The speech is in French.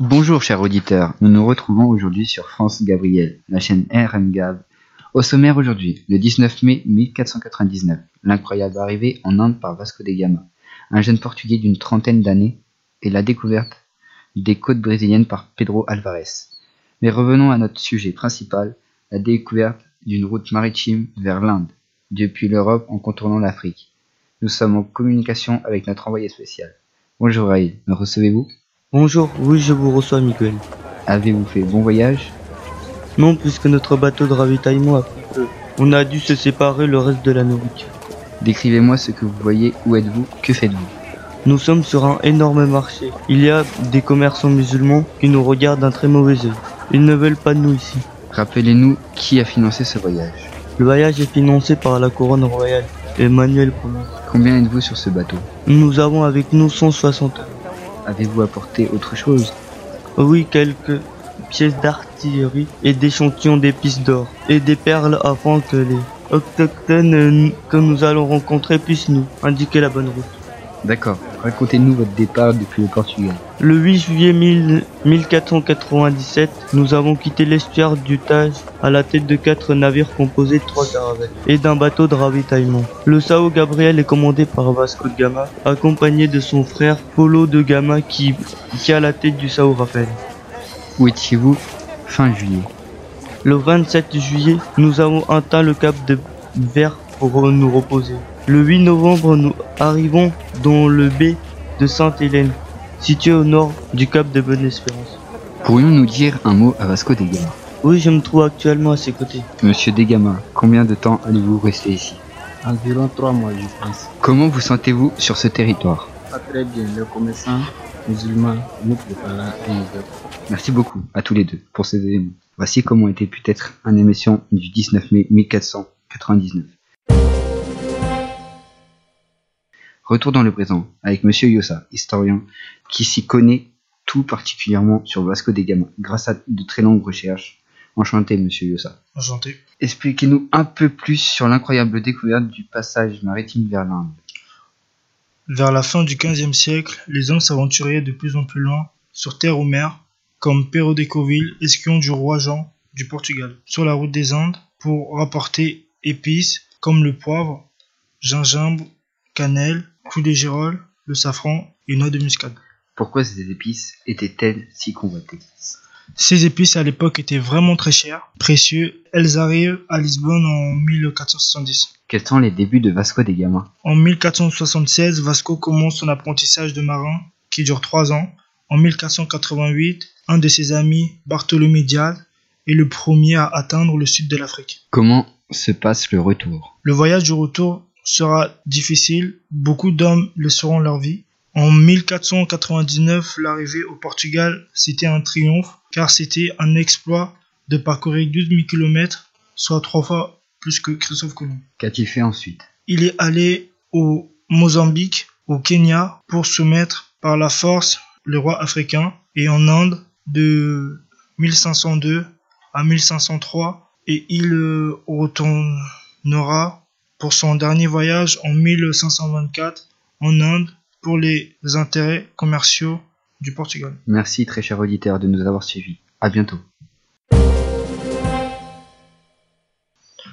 Bonjour chers auditeurs, nous nous retrouvons aujourd'hui sur France Gabriel, la chaîne RM Gab. Au sommaire aujourd'hui, le 19 mai 1499, l'incroyable arrivée en Inde par Vasco de Gama, un jeune portugais d'une trentaine d'années, et la découverte des côtes brésiliennes par Pedro Alvarez. Mais revenons à notre sujet principal, la découverte d'une route maritime vers l'Inde, depuis l'Europe en contournant l'Afrique. Nous sommes en communication avec notre envoyé spécial. Bonjour Raïl, me recevez-vous? Bonjour, oui, je vous reçois, Miguel. Avez-vous fait bon voyage? Non, puisque notre bateau de ravitaillement a pris feu. On a dû se séparer le reste de la nourriture. Décrivez-moi ce que vous voyez, où êtes-vous, que faites-vous? Nous sommes sur un énorme marché. Il y a des commerçants musulmans qui nous regardent d'un très mauvais œil. Ils ne veulent pas de nous ici. Rappelez-nous qui a financé ce voyage. Le voyage est financé par la couronne royale. Emmanuel Ier. Combien êtes-vous sur ce bateau? Nous avons avec nous 160 euros. Avez-vous apporté autre chose? Oui, quelques pièces d'artillerie et d'échantillons d'épices d'or et des perles afin que les autochtones que nous allons rencontrer puissent nous indiquer la bonne route. D'accord, racontez-nous votre départ depuis le Portugal. Le 8 juillet 1000 1497, nous avons quitté l'estuaire du Tage à la tête de quatre navires composés de trois caravelles et d'un bateau de ravitaillement. Le Sao Gabriel est commandé par Vasco de Gama, accompagné de son frère Polo de Gama qui, qui est à la tête du Sao Rafael. Où étiez-vous fin juillet? Le 27 juillet, nous avons atteint le cap de Vert pour nous reposer. Le 8 novembre, nous arrivons dans le baie de Sainte-Hélène, situé au nord du cap de Bonne-Espérance. Pourrions-nous dire un mot à Vasco de Gama? Oui, je me trouve actuellement à ses côtés. Monsieur de Gama, combien de temps allez-vous rester ici? Environ trois mois, je pense. Comment vous sentez-vous sur ce territoire? Pas très bien. Le commerçant musulman nous un. Merci beaucoup à tous les deux pour ces éléments. Voici comment était peut-être une émission du 19 mai 1499. Retour dans le présent avec Monsieur Yossa, historien, qui s'y connaît tout particulièrement sur Vasco de Gama, grâce à de très longues recherches. Enchanté, Monsieur Yossa. Enchanté. Expliquez-nous un peu plus sur l'incroyable découverte du passage maritime vers l'Inde. Vers la fin du XVe siècle, les hommes s'aventuraient de plus en plus loin, sur terre ou mer, comme Pero de Coville, espion du roi Jean du Portugal, sur la route des Indes, pour rapporter épices comme le poivre, gingembre, cannelle, de girole, le safran et noix de muscade. Pourquoi ces épices étaient-elles si convoitées? Ces épices à l'époque étaient vraiment très chères, précieux. Elles arrivent à Lisbonne en 1470. Quels sont les débuts de Vasco de Gama En 1476, Vasco commence son apprentissage de marin qui dure trois ans. En 1488, un de ses amis, Bartholomé Diaz, est le premier à atteindre le sud de l'Afrique. Comment se passe le retour? Le voyage du retour sera difficile, beaucoup d'hommes laisseront leur vie. En 1499, l'arrivée au Portugal, c'était un triomphe, car c'était un exploit de parcourir 12 000 km, soit trois fois plus que Christophe Colomb. Qu'a-t-il fait ensuite? Il est allé au Mozambique, au Kenya, pour soumettre par la force le roi africain, et en Inde, de 1502 à 1503, et il euh, retournera pour son dernier voyage en 1524 en Inde pour les intérêts commerciaux du Portugal. Merci très cher auditeur de nous avoir suivis. À bientôt.